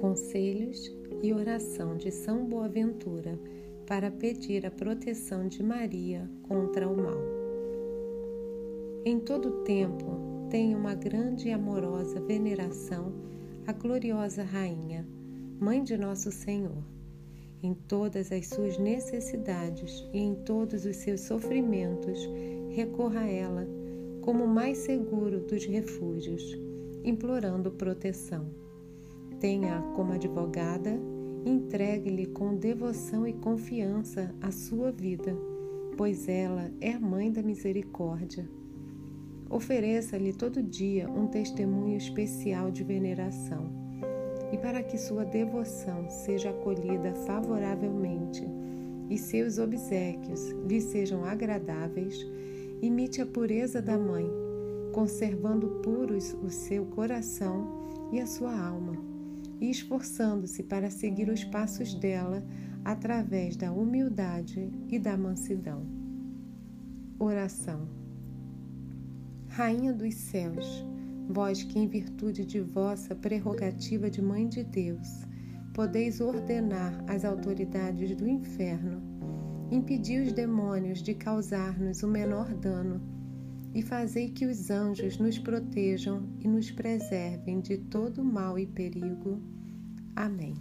Conselhos e oração de São Boaventura para pedir a proteção de Maria contra o mal. Em todo tempo, tenho uma grande e amorosa veneração à gloriosa Rainha, Mãe de Nosso Senhor. Em todas as suas necessidades e em todos os seus sofrimentos, recorra a ela como o mais seguro dos refúgios, implorando proteção. Tenha como advogada, entregue-lhe com devoção e confiança a sua vida, pois ela é mãe da misericórdia. Ofereça-lhe todo dia um testemunho especial de veneração. E para que sua devoção seja acolhida favoravelmente e seus obsequios lhe sejam agradáveis, imite a pureza da mãe, conservando puros o seu coração e a sua alma, e esforçando-se para seguir os passos dela através da humildade e da mansidão. Oração. Rainha dos céus, vós que, em virtude de vossa prerrogativa de Mãe de Deus, podeis ordenar às autoridades do inferno impedi os demônios de causar-nos o menor dano e fazei que os anjos nos protejam e nos preservem de todo mal e perigo. Amém.